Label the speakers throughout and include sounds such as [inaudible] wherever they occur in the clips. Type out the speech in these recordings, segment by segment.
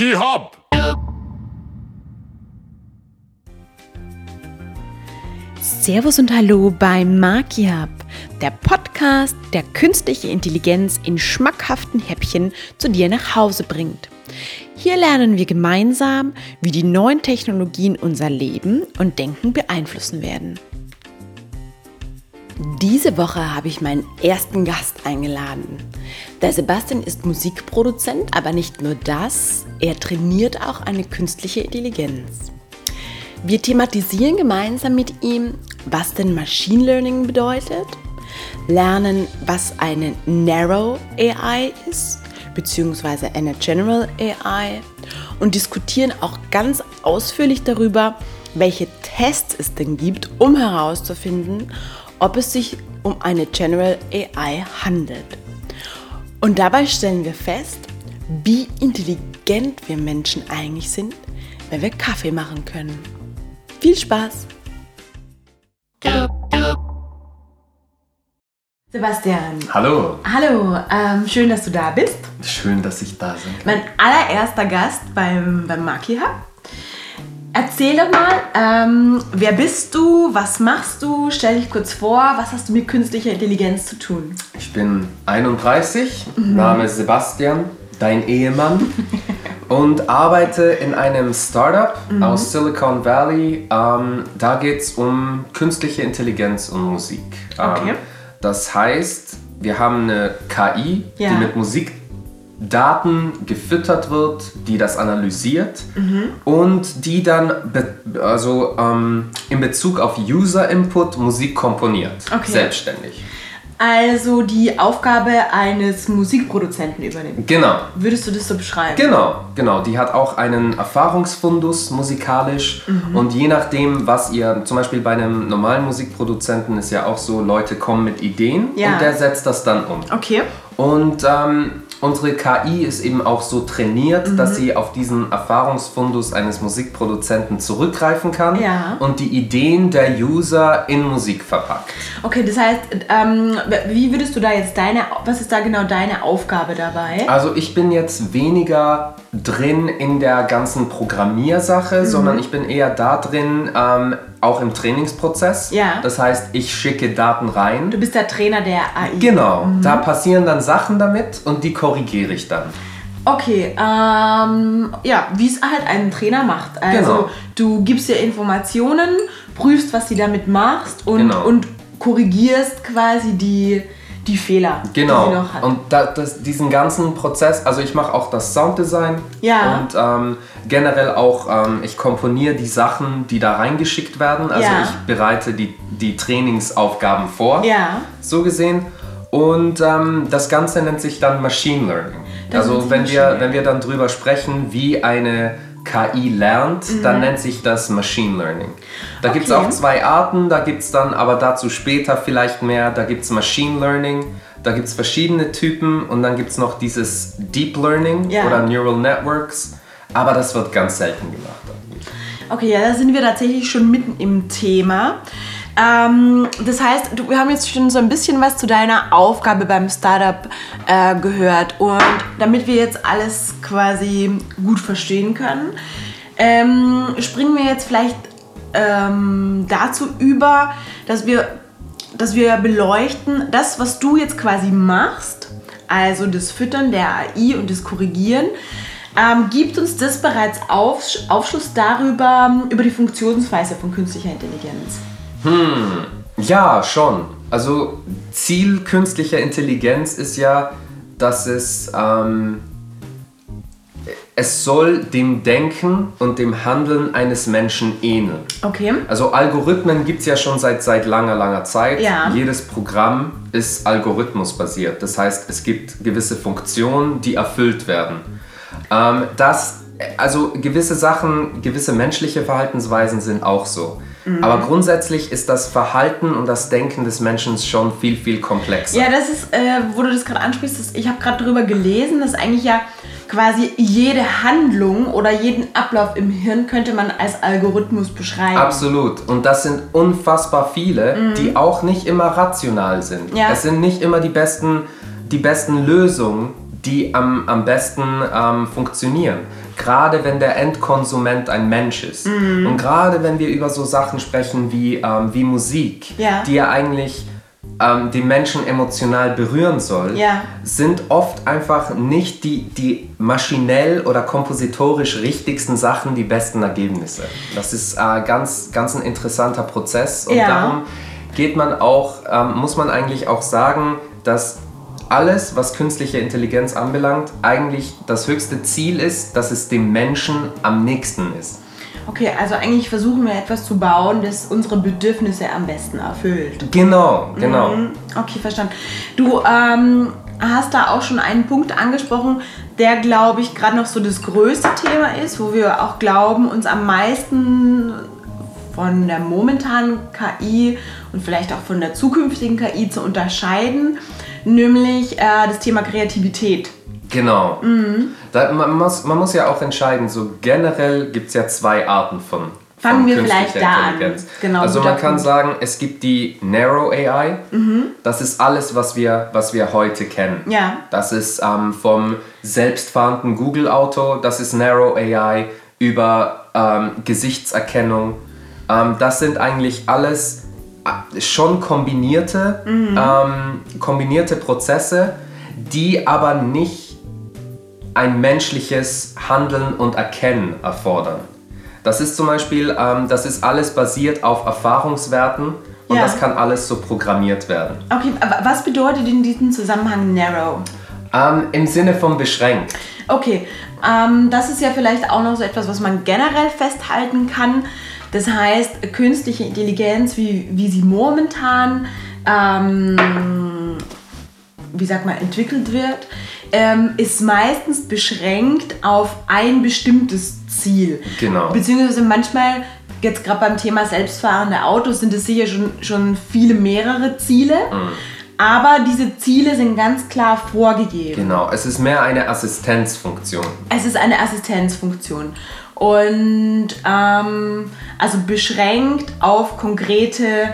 Speaker 1: Hub.
Speaker 2: Servus und Hallo beim Marky Hub, der Podcast, der künstliche Intelligenz in schmackhaften Häppchen zu dir nach Hause bringt. Hier lernen wir gemeinsam, wie die neuen Technologien unser Leben und Denken beeinflussen werden. Diese Woche habe ich meinen ersten Gast eingeladen. Der Sebastian ist Musikproduzent, aber nicht nur das, er trainiert auch eine künstliche Intelligenz. Wir thematisieren gemeinsam mit ihm, was denn Machine Learning bedeutet, lernen, was eine Narrow AI ist, beziehungsweise eine General AI und diskutieren auch ganz ausführlich darüber, welche Tests es denn gibt, um herauszufinden, ob es sich um eine General AI handelt. Und dabei stellen wir fest, wie intelligent wir Menschen eigentlich sind, wenn wir Kaffee machen können. Viel Spaß! Sebastian.
Speaker 3: Hallo.
Speaker 2: Hallo, ähm, schön, dass du da bist.
Speaker 3: Schön, dass ich da bin.
Speaker 2: Mein allererster Gast beim, beim Maki Hub. Erzähl doch mal, ähm, wer bist du, was machst du, stell dich kurz vor, was hast du mit künstlicher Intelligenz zu tun?
Speaker 3: Ich bin 31, mhm. Name Sebastian, dein Ehemann [laughs] und arbeite in einem Startup mhm. aus Silicon Valley. Ähm, da geht es um künstliche Intelligenz und Musik. Ähm, okay. Das heißt, wir haben eine KI, ja. die mit Musik Daten gefüttert wird, die das analysiert mhm. und die dann also ähm, in Bezug auf User Input Musik komponiert, okay. selbstständig.
Speaker 2: Also die Aufgabe eines Musikproduzenten übernehmen.
Speaker 3: Genau.
Speaker 2: Würdest du das so beschreiben?
Speaker 3: Genau, genau. Die hat auch einen Erfahrungsfundus musikalisch mhm. und je nachdem, was ihr, zum Beispiel bei einem normalen Musikproduzenten ist ja auch so, Leute kommen mit Ideen ja. und der setzt das dann um.
Speaker 2: Okay.
Speaker 3: Und ähm, unsere KI ist eben auch so trainiert, mhm. dass sie auf diesen Erfahrungsfundus eines Musikproduzenten zurückgreifen kann ja. und die Ideen der User in Musik verpackt.
Speaker 2: Okay, das heißt, ähm, wie würdest du da jetzt deine, was ist da genau deine Aufgabe dabei?
Speaker 3: Also ich bin jetzt weniger drin in der ganzen Programmiersache, mhm. sondern ich bin eher da drin, ähm, auch im Trainingsprozess. Ja. Das heißt, ich schicke Daten rein.
Speaker 2: Du bist der Trainer der AI.
Speaker 3: Genau. Mhm. Da passieren dann Sachen damit und die korrigiere ich dann.
Speaker 2: Okay, ähm, ja, wie es halt ein Trainer macht. Also genau. du gibst dir Informationen, prüfst, was du damit machst und, genau. und korrigierst quasi die, die Fehler,
Speaker 3: genau. die sie noch hat. Und da, das, diesen ganzen Prozess, also ich mache auch das Sounddesign ja. und ähm, generell auch, ähm, ich komponiere die Sachen, die da reingeschickt werden. Also ja. ich bereite die, die Trainingsaufgaben vor, ja. so gesehen. Und ähm, das Ganze nennt sich dann Machine Learning. Das also wenn wir, wenn wir dann drüber sprechen, wie eine KI lernt, mhm. dann nennt sich das Machine Learning. Da okay. gibt es auch zwei Arten, da gibt es dann aber dazu später vielleicht mehr, da gibt es Machine Learning, da gibt es verschiedene Typen und dann gibt es noch dieses Deep Learning ja. oder Neural Networks, aber das wird ganz selten gemacht.
Speaker 2: Okay, ja, da sind wir tatsächlich schon mitten im Thema. Ähm, das heißt, du, wir haben jetzt schon so ein bisschen was zu deiner Aufgabe beim Startup äh, gehört. Und damit wir jetzt alles quasi gut verstehen können, ähm, springen wir jetzt vielleicht ähm, dazu über, dass wir, dass wir beleuchten, das, was du jetzt quasi machst, also das Füttern der AI und das Korrigieren, ähm, gibt uns das bereits Aufschluss darüber, über die Funktionsweise von künstlicher Intelligenz?
Speaker 3: Hm, ja, schon. Also Ziel künstlicher Intelligenz ist ja, dass es, ähm, es soll dem Denken und dem Handeln eines Menschen ähneln.
Speaker 2: Okay.
Speaker 3: Also Algorithmen gibt es ja schon seit, seit langer, langer Zeit. Ja. Jedes Programm ist algorithmusbasiert. Das heißt, es gibt gewisse Funktionen, die erfüllt werden. Ähm, das, also gewisse Sachen, gewisse menschliche Verhaltensweisen sind auch so. Mhm. Aber grundsätzlich ist das Verhalten und das Denken des Menschen schon viel, viel komplexer.
Speaker 2: Ja, das ist, äh, wo du das gerade ansprichst, das, ich habe gerade darüber gelesen, dass eigentlich ja quasi jede Handlung oder jeden Ablauf im Hirn könnte man als Algorithmus beschreiben.
Speaker 3: Absolut. Und das sind unfassbar viele, mhm. die auch nicht immer rational sind. Ja. Es sind nicht immer die besten, die besten Lösungen, die am, am besten ähm, funktionieren. Gerade wenn der Endkonsument ein Mensch ist. Mhm. Und gerade wenn wir über so Sachen sprechen wie, ähm, wie Musik, ja. die ja eigentlich ähm, die Menschen emotional berühren soll, ja. sind oft einfach nicht die, die maschinell oder kompositorisch richtigsten Sachen die besten Ergebnisse. Das ist äh, ganz, ganz ein interessanter Prozess und ja. darum geht man auch, ähm, muss man eigentlich auch sagen, dass alles, was künstliche Intelligenz anbelangt, eigentlich das höchste Ziel ist, dass es dem Menschen am nächsten ist.
Speaker 2: Okay, also eigentlich versuchen wir etwas zu bauen, das unsere Bedürfnisse am besten erfüllt.
Speaker 3: Genau, genau. Mhm.
Speaker 2: Okay, verstanden. Du ähm, hast da auch schon einen Punkt angesprochen, der, glaube ich, gerade noch so das größte Thema ist, wo wir auch glauben, uns am meisten von der momentanen KI und vielleicht auch von der zukünftigen KI zu unterscheiden, nämlich äh, das Thema Kreativität.
Speaker 3: Genau. Mhm. Da, man, muss, man muss ja auch entscheiden, so generell gibt es ja zwei Arten von.
Speaker 2: Fangen wir vielleicht da an.
Speaker 3: Genau, also man kann sagen, es gibt die Narrow AI. Mhm. Das ist alles, was wir, was wir heute kennen. Ja. Das ist ähm, vom selbstfahrenden Google-Auto, das ist Narrow AI, über ähm, Gesichtserkennung. Ähm, das sind eigentlich alles schon kombinierte, mhm. Ähm, kombinierte Prozesse, die aber nicht ein menschliches Handeln und Erkennen erfordern. Das ist zum Beispiel, ähm, das ist alles basiert auf Erfahrungswerten und ja. das kann alles so programmiert werden.
Speaker 2: Okay, aber was bedeutet in diesem Zusammenhang narrow?
Speaker 3: Ähm, Im Sinne von beschränkt.
Speaker 2: Okay, ähm, das ist ja vielleicht auch noch so etwas, was man generell festhalten kann. Das heißt, künstliche Intelligenz, wie, wie sie momentan, ähm, wie sagt man, entwickelt wird, ähm, ist meistens beschränkt auf ein bestimmtes Ziel.
Speaker 3: Genau.
Speaker 2: Beziehungsweise manchmal, jetzt gerade beim Thema selbstfahrende Autos, sind es sicher schon, schon viele mehrere Ziele. Mhm. Aber diese Ziele sind ganz klar vorgegeben.
Speaker 3: Genau, es ist mehr eine Assistenzfunktion.
Speaker 2: Es ist eine Assistenzfunktion. Und ähm, also beschränkt auf konkrete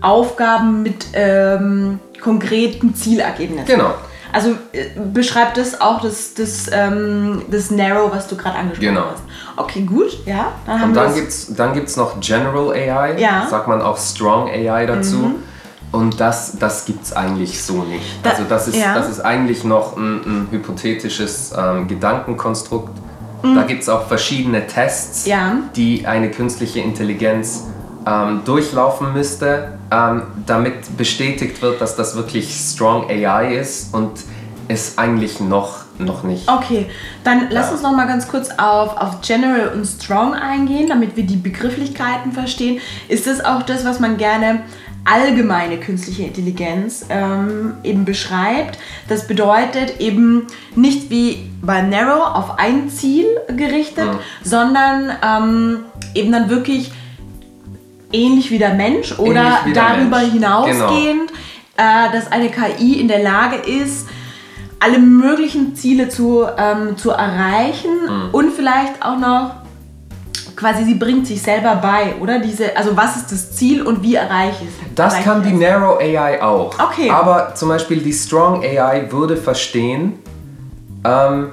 Speaker 2: Aufgaben mit ähm, konkreten Zielergebnissen.
Speaker 3: Genau.
Speaker 2: Also äh, beschreibt das auch das, das, ähm, das Narrow, was du gerade angesprochen genau. hast. Okay, gut, ja.
Speaker 3: Dann Und dann gibt es dann gibt's noch General AI, ja. sagt man auch Strong AI dazu. Mhm. Und das, das gibt es eigentlich so nicht. Da, also das ist, ja. das ist eigentlich noch ein, ein hypothetisches ähm, Gedankenkonstrukt. Mhm. Da gibt es auch verschiedene Tests, ja. die eine künstliche Intelligenz ähm, durchlaufen müsste, ähm, damit bestätigt wird, dass das wirklich Strong AI ist und es eigentlich noch, noch nicht.
Speaker 2: Okay, dann lass uns noch mal ganz kurz auf, auf General und Strong eingehen, damit wir die Begrifflichkeiten verstehen. Ist das auch das, was man gerne allgemeine künstliche Intelligenz ähm, eben beschreibt. Das bedeutet eben nicht wie bei Narrow auf ein Ziel gerichtet, mhm. sondern ähm, eben dann wirklich ähnlich wie der Mensch oder darüber Mensch. hinausgehend, genau. äh, dass eine KI in der Lage ist, alle möglichen Ziele zu, ähm, zu erreichen mhm. und vielleicht auch noch quasi sie bringt sich selber bei, oder? Diese, also was ist das Ziel und wie erreiche ich es?
Speaker 3: Das kann die Narrow AI auch.
Speaker 2: Okay.
Speaker 3: Aber zum Beispiel die Strong AI würde verstehen, ähm,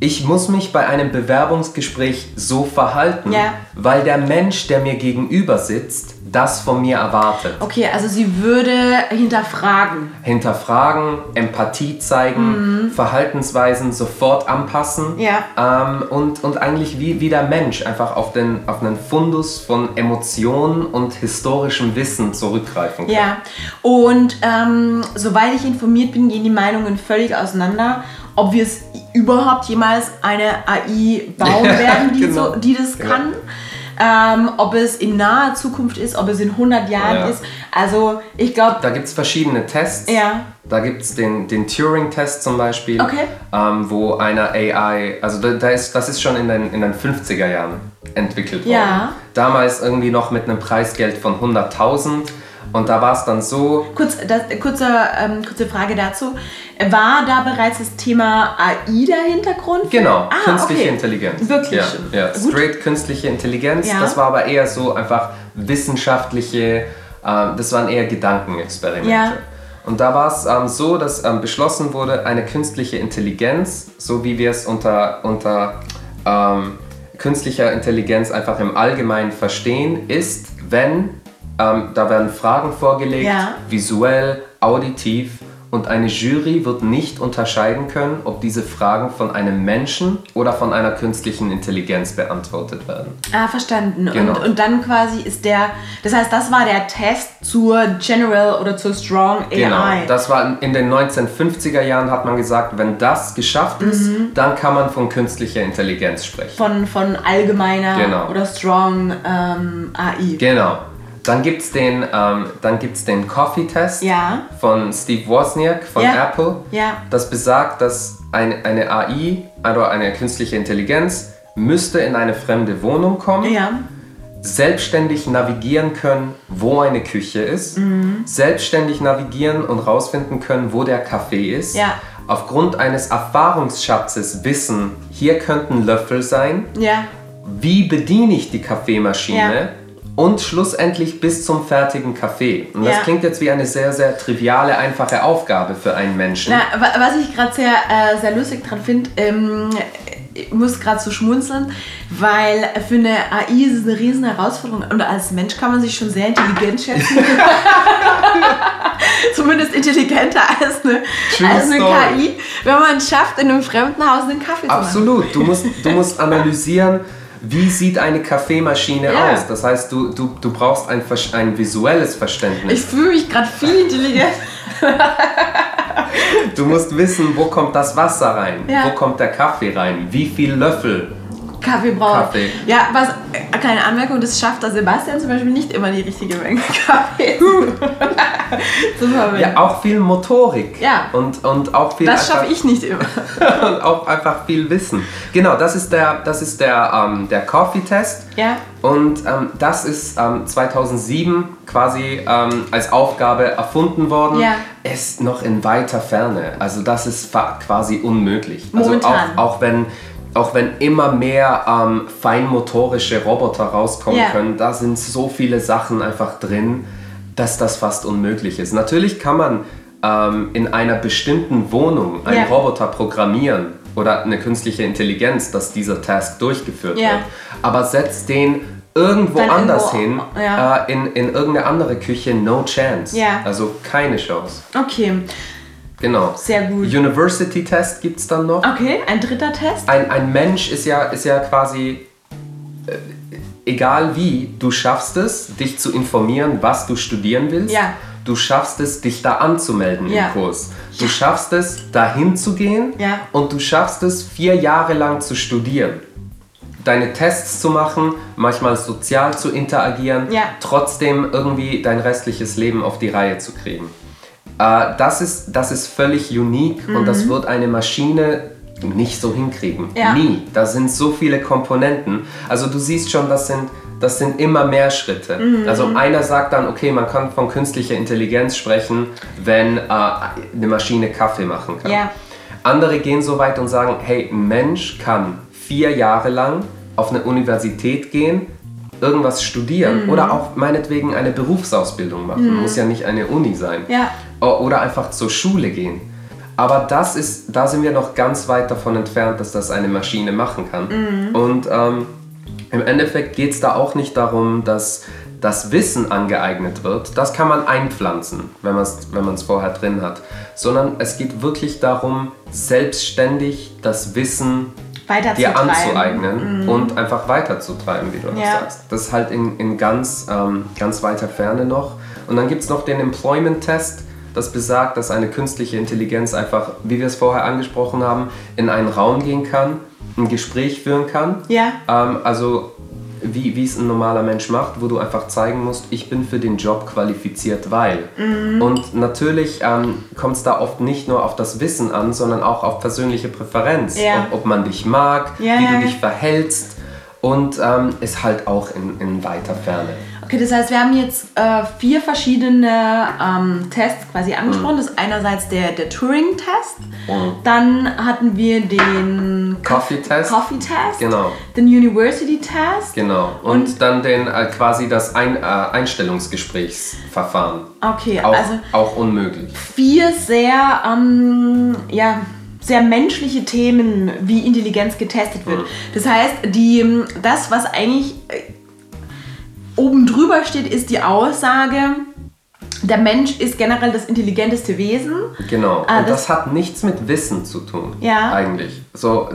Speaker 3: ich muss mich bei einem Bewerbungsgespräch so verhalten, ja. weil der Mensch, der mir gegenüber sitzt, das von mir erwartet.
Speaker 2: Okay, also sie würde hinterfragen.
Speaker 3: Hinterfragen, Empathie zeigen, mhm. Verhaltensweisen sofort anpassen
Speaker 2: ja.
Speaker 3: Ähm, und, und eigentlich wie, wie der Mensch einfach auf, den, auf einen Fundus von Emotionen und historischem Wissen zurückgreifen kann.
Speaker 2: Ja, und ähm, soweit ich informiert bin, gehen die Meinungen völlig auseinander ob wir es überhaupt jemals eine AI bauen [laughs] werden, die, genau. so, die das kann. Ähm, ob es in naher Zukunft ist, ob es in 100 Jahren ja. ist. Also ich glaube...
Speaker 3: Da gibt es verschiedene Tests.
Speaker 2: Ja.
Speaker 3: Da gibt es den, den Turing-Test zum Beispiel,
Speaker 2: okay.
Speaker 3: ähm, wo eine AI, also da, da, ist, das ist schon in den, in den 50er Jahren entwickelt worden.
Speaker 2: Ja.
Speaker 3: Damals irgendwie noch mit einem Preisgeld von 100.000 und da war es dann so.
Speaker 2: Kurz, das, kurze, ähm, kurze Frage dazu. War da bereits das Thema AI der Hintergrund?
Speaker 3: Genau, ah, künstliche okay. Intelligenz.
Speaker 2: Wirklich?
Speaker 3: Ja, ja. straight künstliche Intelligenz. Ja. Das war aber eher so einfach wissenschaftliche, äh, das waren eher Gedankenexperimente. Ja. Und da war es ähm, so, dass ähm, beschlossen wurde, eine künstliche Intelligenz, so wie wir es unter, unter ähm, künstlicher Intelligenz einfach im Allgemeinen verstehen, ist, wenn ähm, da werden Fragen vorgelegt, ja. visuell, auditiv und eine Jury wird nicht unterscheiden können, ob diese Fragen von einem Menschen oder von einer künstlichen Intelligenz beantwortet werden.
Speaker 2: Ah, verstanden. Genau. Und, und dann quasi ist der, das heißt, das war der Test zur General oder zur Strong AI. Genau,
Speaker 3: das war in den 1950er Jahren hat man gesagt, wenn das geschafft ist, mhm. dann kann man von künstlicher Intelligenz sprechen.
Speaker 2: Von, von allgemeiner genau. oder Strong ähm, AI.
Speaker 3: Genau. Dann gibt es den, ähm, den Coffee-Test ja. von Steve Wozniak von ja. Apple. Ja. Das besagt, dass eine, eine AI, also eine künstliche Intelligenz, müsste in eine fremde Wohnung kommen, selbstständig navigieren können, wo eine Küche ist, mhm. selbstständig navigieren und rausfinden können, wo der Kaffee ist. Aufgrund eines Erfahrungsschatzes wissen, hier könnten Löffel sein. Wie bediene ich die Kaffeemaschine? Und schlussendlich bis zum fertigen Kaffee. Und das ja. klingt jetzt wie eine sehr, sehr triviale, einfache Aufgabe für einen Menschen.
Speaker 2: Na, was ich gerade sehr, äh, sehr lustig dran finde, ähm, ich muss gerade so schmunzeln, weil für eine AI ist es eine riesen Herausforderung und als Mensch kann man sich schon sehr intelligent schätzen. [laughs] Zumindest intelligenter als eine, als eine KI, wenn man es schafft, in einem fremden Haus einen Kaffee
Speaker 3: zu machen. Absolut. Du musst, du musst analysieren, wie sieht eine Kaffeemaschine ja. aus? Das heißt, du, du, du brauchst ein, ein visuelles Verständnis.
Speaker 2: Ich fühle mich gerade viel [laughs] intelligent.
Speaker 3: du musst wissen, wo kommt das Wasser rein? Ja. Wo kommt der Kaffee rein? Wie viel Löffel
Speaker 2: Kaffee braucht. Kaffee. Ja, was, keine Anmerkung, das schafft der Sebastian zum Beispiel nicht immer die richtige Menge [laughs] Kaffee. [laughs] [laughs]
Speaker 3: Super ja, auch viel Motorik. Ja. Und, und auch viel.
Speaker 2: Das schaffe ich nicht immer. [laughs]
Speaker 3: und auch einfach viel Wissen. Genau, das ist der, das ist der, ähm, der Coffee-Test. Ja. Und ähm, das ist ähm, 2007 quasi ähm, als Aufgabe erfunden worden. Ja. Ist noch in weiter Ferne. Also das ist quasi unmöglich. Momentan. Also auch, auch wenn auch wenn immer mehr ähm, feinmotorische Roboter rauskommen yeah. können, da sind so viele Sachen einfach drin, dass das fast unmöglich ist. Natürlich kann man ähm, in einer bestimmten Wohnung einen yeah. Roboter programmieren oder eine künstliche Intelligenz, dass dieser Task durchgeführt yeah. wird. Aber setzt den irgendwo Dann anders irgendwo, hin, ja. äh, in, in irgendeine andere Küche, no chance. Also keine Chance.
Speaker 2: Okay.
Speaker 3: Genau.
Speaker 2: Sehr gut.
Speaker 3: University-Test gibt es dann noch.
Speaker 2: Okay, ein dritter Test?
Speaker 3: Ein, ein Mensch ist ja, ist ja quasi, egal wie, du schaffst es, dich zu informieren, was du studieren willst. Ja. Du schaffst es, dich da anzumelden ja. im Kurs. Du schaffst es, dahin zu gehen ja. und du schaffst es, vier Jahre lang zu studieren. Deine Tests zu machen, manchmal sozial zu interagieren, trotzdem irgendwie dein restliches Leben auf die Reihe zu kriegen. Äh, das, ist, das ist völlig unique mhm. und das mhm. wird eine Maschine nicht so hinkriegen. Ja. Nie. Da sind so viele Komponenten. Also du siehst schon, das sind, das sind immer mehr Schritte. Mhm. Also einer sagt dann, okay, man kann von künstlicher Intelligenz sprechen, wenn äh, eine Maschine Kaffee machen kann. Ja. Andere gehen so weit und sagen, hey, ein Mensch kann vier Jahre lang auf eine Universität gehen, irgendwas studieren mhm. oder auch meinetwegen eine Berufsausbildung machen. Mhm. Muss ja nicht eine Uni sein. Ja. Oder einfach zur Schule gehen. Aber das ist, da sind wir noch ganz weit davon entfernt, dass das eine Maschine machen kann. Mhm. Und ähm, im Endeffekt geht es da auch nicht darum, dass das Wissen angeeignet wird. Das kann man einpflanzen, wenn man es wenn vorher drin hat. Sondern es geht wirklich darum, selbstständig das Wissen dir anzueignen mhm. und einfach weiterzutreiben, wie du ja. das sagst. Das ist halt in, in ganz, ähm, ganz weiter Ferne noch. Und dann gibt es noch den Employment-Test, das besagt, dass eine künstliche Intelligenz einfach, wie wir es vorher angesprochen haben, in einen Raum gehen kann, ein Gespräch führen kann. Ja. Ähm, also wie, wie es ein normaler Mensch macht, wo du einfach zeigen musst, ich bin für den Job qualifiziert, weil. Mhm. Und natürlich ähm, kommt es da oft nicht nur auf das Wissen an, sondern auch auf persönliche Präferenz. Ja. Ob, ob, man dich mag, ja, wie du dich verhältst und ähm, ist halt auch in, in weiter Ferne.
Speaker 2: Okay, das heißt, wir haben jetzt äh, vier verschiedene ähm, Tests quasi angesprochen. Mhm. Das ist einerseits der, der Turing-Test, mhm. dann hatten wir den
Speaker 3: Coffee-Test,
Speaker 2: Coffee -Test,
Speaker 3: genau.
Speaker 2: den University-Test.
Speaker 3: Genau. Und, und, dann den äh, quasi das Ein, äh, Einstellungsgesprächsverfahren.
Speaker 2: Okay,
Speaker 3: auch, also auch unmöglich.
Speaker 2: Vier sehr, ähm, ja sehr menschliche Themen wie Intelligenz getestet wird. Mhm. Das heißt, die, das, was eigentlich äh, oben drüber steht, ist die Aussage, der Mensch ist generell das intelligenteste Wesen.
Speaker 3: Genau. Ah, Und das, das, hat nichts mit Wissen zu tun. Ja. Eigentlich. So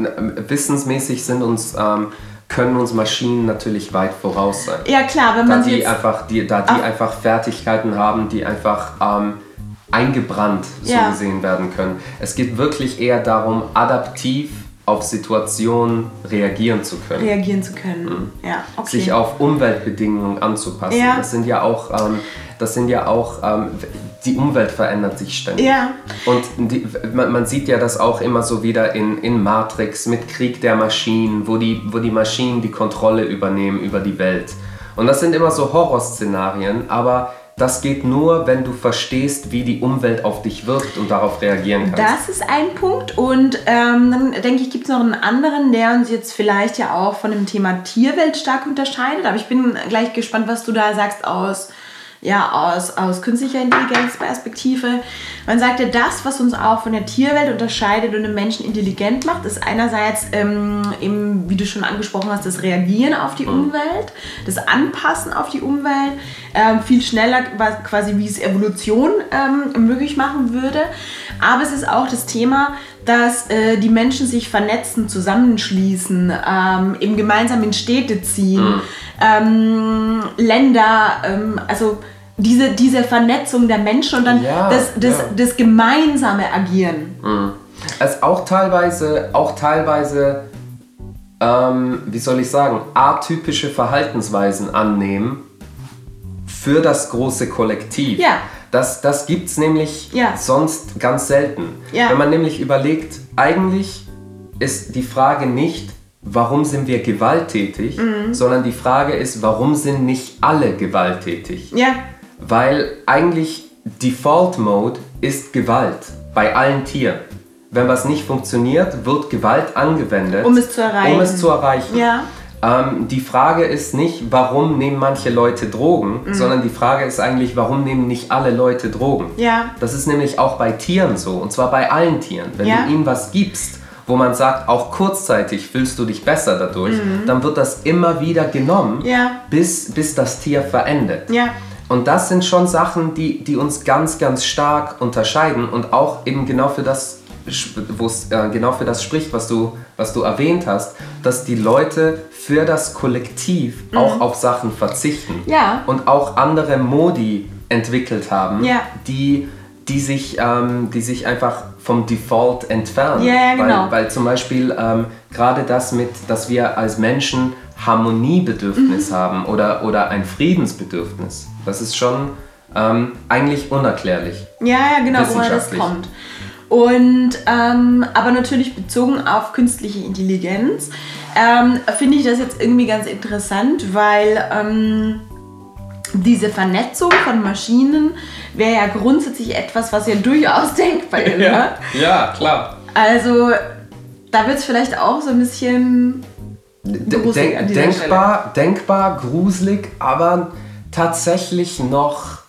Speaker 3: wissensmäßig sind uns ähm, können uns Maschinen natürlich weit voraus sein.
Speaker 2: Ja klar, wenn man
Speaker 3: da die einfach, die, da die einfach Fertigkeiten haben, die einfach ähm, eingebrannt so ja. gesehen werden können. Es geht wirklich eher darum, adaptiv auf Situationen reagieren zu können.
Speaker 2: Reagieren zu können, mhm. ja.
Speaker 3: Okay. Sich auf Umweltbedingungen anzupassen. Ja. Das sind ja auch, ähm, das sind ja auch, ähm, die Umwelt verändert sich ständig.
Speaker 2: Ja.
Speaker 3: Und die, man, man, sieht ja das auch immer so wieder in, in Matrix mit Krieg der Maschinen, wo die, wo die Maschinen die Kontrolle übernehmen über die Welt. Und das sind immer so Horrorszenarien, aber das geht nur, wenn du verstehst, wie die Umwelt auf dich wirkt und darauf reagieren kannst.
Speaker 2: Das ist ein Punkt. Und ähm, dann denke ich, gibt es noch einen anderen, der uns jetzt vielleicht ja auch von dem Thema Tierwelt stark unterscheidet. Aber ich bin gleich gespannt, was du da sagst aus ja, aus, aus künstlicher Intelligenzperspektive. Man sagte, das, was uns auch von der Tierwelt unterscheidet und den Menschen intelligent macht, ist einerseits, ähm, eben, wie du schon angesprochen hast, das Reagieren auf die mhm. Umwelt, das Anpassen auf die Umwelt, ähm, viel schneller quasi, wie es Evolution ähm, möglich machen würde. Aber es ist auch das Thema, dass äh, die Menschen sich vernetzen, zusammenschließen, ähm, eben gemeinsam in Städte ziehen, mhm. ähm, Länder, ähm, also diese, diese Vernetzung der Menschen und dann ja, das, das, ja. das gemeinsame Agieren.
Speaker 3: Mhm. Es auch teilweise, auch teilweise, ähm, wie soll ich sagen, atypische Verhaltensweisen annehmen für das große Kollektiv.
Speaker 2: Ja.
Speaker 3: Das, das gibt es nämlich
Speaker 2: ja.
Speaker 3: sonst ganz selten.
Speaker 2: Ja.
Speaker 3: Wenn man nämlich überlegt, eigentlich ist die Frage nicht, warum sind wir gewalttätig, mhm. sondern die Frage ist, warum sind nicht alle gewalttätig?
Speaker 2: Ja.
Speaker 3: Weil eigentlich Default Mode ist Gewalt bei allen Tieren. Wenn was nicht funktioniert, wird Gewalt angewendet,
Speaker 2: um es zu erreichen.
Speaker 3: Um es zu erreichen.
Speaker 2: Ja.
Speaker 3: Ähm, die Frage ist nicht, warum nehmen manche Leute Drogen, mhm. sondern die Frage ist eigentlich, warum nehmen nicht alle Leute Drogen?
Speaker 2: Ja.
Speaker 3: Das ist nämlich auch bei Tieren so, und zwar bei allen Tieren. Wenn ja. du ihnen was gibst, wo man sagt, auch kurzzeitig fühlst du dich besser dadurch, mhm. dann wird das immer wieder genommen,
Speaker 2: ja.
Speaker 3: bis, bis das Tier verendet.
Speaker 2: Ja.
Speaker 3: Und das sind schon Sachen, die, die uns ganz, ganz stark unterscheiden und auch eben genau für das, wo es äh, genau für das spricht, was du, was du erwähnt hast, dass die Leute für das Kollektiv mhm. auch auf Sachen verzichten
Speaker 2: ja.
Speaker 3: und auch andere Modi entwickelt haben,
Speaker 2: ja.
Speaker 3: die, die, sich, ähm, die sich einfach vom Default entfernen.
Speaker 2: Ja, genau.
Speaker 3: weil, weil zum Beispiel ähm, gerade das mit, dass wir als Menschen Harmoniebedürfnis mhm. haben oder, oder ein Friedensbedürfnis. Das ist schon ähm, eigentlich unerklärlich.
Speaker 2: Ja, ja, genau, woher das kommt. Und ähm, aber natürlich bezogen auf künstliche Intelligenz ähm, finde ich das jetzt irgendwie ganz interessant, weil ähm, diese Vernetzung von Maschinen wäre ja grundsätzlich etwas, was ja durchaus [laughs] denkbar ist.
Speaker 3: ja, ne? ja, klar.
Speaker 2: Also da wird es vielleicht auch so ein bisschen
Speaker 3: Denk, denkbar, denkbar, gruselig, aber tatsächlich noch,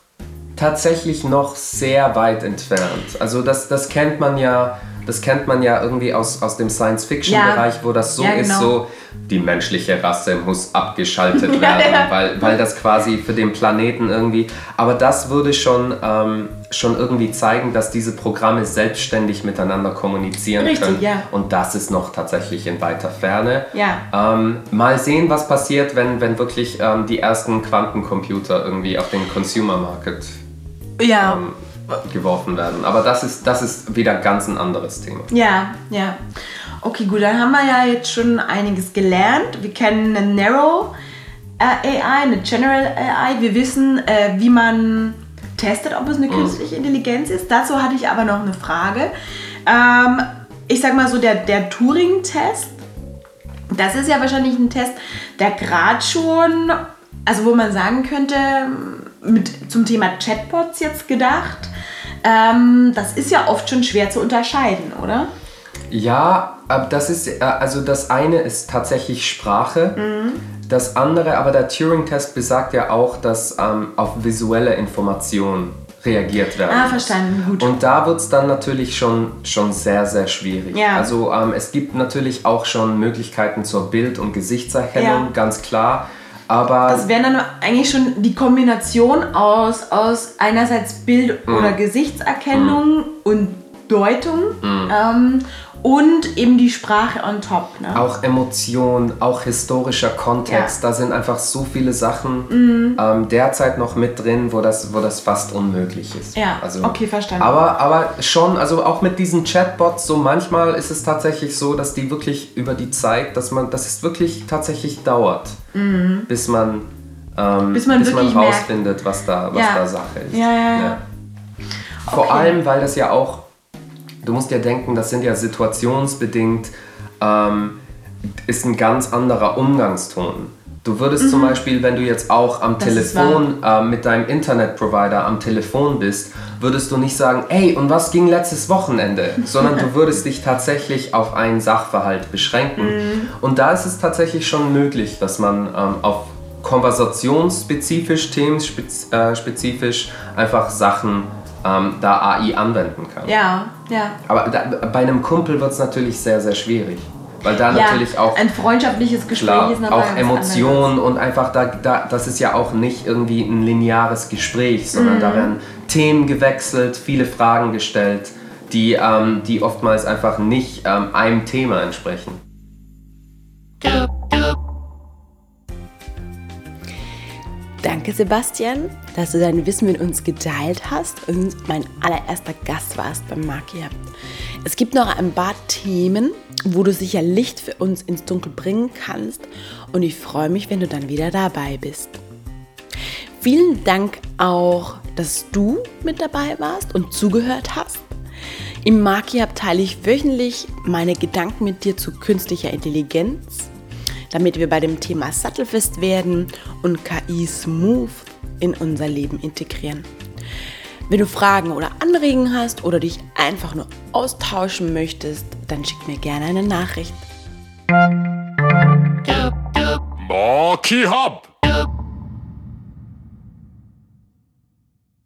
Speaker 3: tatsächlich noch sehr weit entfernt. Also das, das kennt man ja das kennt man ja irgendwie aus, aus dem Science-Fiction-Bereich, ja. wo das so ja, genau. ist, so die menschliche Rasse muss abgeschaltet [laughs] werden, weil, weil das quasi für den Planeten irgendwie. Aber das würde schon, ähm, schon irgendwie zeigen, dass diese Programme selbstständig miteinander kommunizieren
Speaker 2: Richtig,
Speaker 3: können.
Speaker 2: Ja.
Speaker 3: Und das ist noch tatsächlich in weiter Ferne.
Speaker 2: Ja.
Speaker 3: Ähm, mal sehen, was passiert, wenn, wenn wirklich ähm, die ersten Quantencomputer irgendwie auf den Consumer Market
Speaker 2: ja.
Speaker 3: Geworfen werden. Aber das ist, das ist wieder ganz ein anderes Thema.
Speaker 2: Ja, ja. Okay, gut, dann haben wir ja jetzt schon einiges gelernt. Wir kennen eine Narrow äh, AI, eine General AI. Wir wissen, äh, wie man testet, ob es eine mhm. künstliche Intelligenz ist. Dazu hatte ich aber noch eine Frage. Ähm, ich sag mal so, der, der Turing-Test, das ist ja wahrscheinlich ein Test, der gerade schon also wo man sagen könnte, mit, zum Thema Chatbots jetzt gedacht, ähm, das ist ja oft schon schwer zu unterscheiden, oder?
Speaker 3: Ja, das ist, äh, also das eine ist tatsächlich Sprache. Mhm. Das andere, aber der Turing-Test besagt ja auch, dass ähm, auf visuelle Informationen reagiert werden.
Speaker 2: Ah, verstanden, gut.
Speaker 3: Und da wird es dann natürlich schon, schon sehr, sehr schwierig. Ja. Also ähm, es gibt natürlich auch schon Möglichkeiten zur Bild- und Gesichtserkennung, ja. ganz klar. Aber
Speaker 2: das wäre dann eigentlich schon die Kombination aus, aus einerseits Bild- mm. oder Gesichtserkennung mm. und Deutung. Mm. Ähm, und eben die Sprache on top. Ne?
Speaker 3: Auch Emotion, auch historischer Kontext, ja. da sind einfach so viele Sachen mhm. ähm, derzeit noch mit drin, wo das, wo das fast unmöglich ist.
Speaker 2: Ja, also, okay, verstanden.
Speaker 3: Aber, aber schon, also auch mit diesen Chatbots, so manchmal ist es tatsächlich so, dass die wirklich über die Zeit, dass man, dass es wirklich tatsächlich dauert, mhm. bis man, ähm, bis man, bis man rausfindet, was da, was ja. da Sache ist.
Speaker 2: Ja, ja, ja.
Speaker 3: Vor okay. allem, weil das ja auch du musst ja denken, das sind ja situationsbedingt, ähm, ist ein ganz anderer Umgangston. Du würdest mhm. zum Beispiel, wenn du jetzt auch am das Telefon äh, mit deinem Internetprovider am Telefon bist, würdest du nicht sagen, ey, und was ging letztes Wochenende? [laughs] Sondern du würdest dich tatsächlich auf einen Sachverhalt beschränken. Mhm. Und da ist es tatsächlich schon möglich, dass man ähm, auf konversationsspezifisch, themenspezifisch äh, einfach Sachen ähm, da AI anwenden kann.
Speaker 2: Ja, ja.
Speaker 3: Aber da, bei einem Kumpel wird es natürlich sehr, sehr schwierig. Weil da ja, natürlich auch.
Speaker 2: Ein freundschaftliches Gespräch klar, ist
Speaker 3: natürlich. Auch Emotionen und einfach da, da, das ist ja auch nicht irgendwie ein lineares Gespräch, sondern mhm. da werden Themen gewechselt, viele Fragen gestellt, die, ähm, die oftmals einfach nicht ähm, einem Thema entsprechen.
Speaker 2: Danke, Sebastian, dass du dein Wissen mit uns geteilt hast und mein allererster Gast warst beim Makia. Es gibt noch ein paar Themen, wo du sicher Licht für uns ins Dunkel bringen kannst und ich freue mich, wenn du dann wieder dabei bist. Vielen Dank auch, dass du mit dabei warst und zugehört hast. Im Maki teile ich wöchentlich meine Gedanken mit dir zu künstlicher Intelligenz damit wir bei dem Thema sattelfest werden und KI smooth in unser Leben integrieren. Wenn du Fragen oder Anregungen hast oder dich einfach nur austauschen möchtest, dann schick mir gerne eine Nachricht. Marky Hub.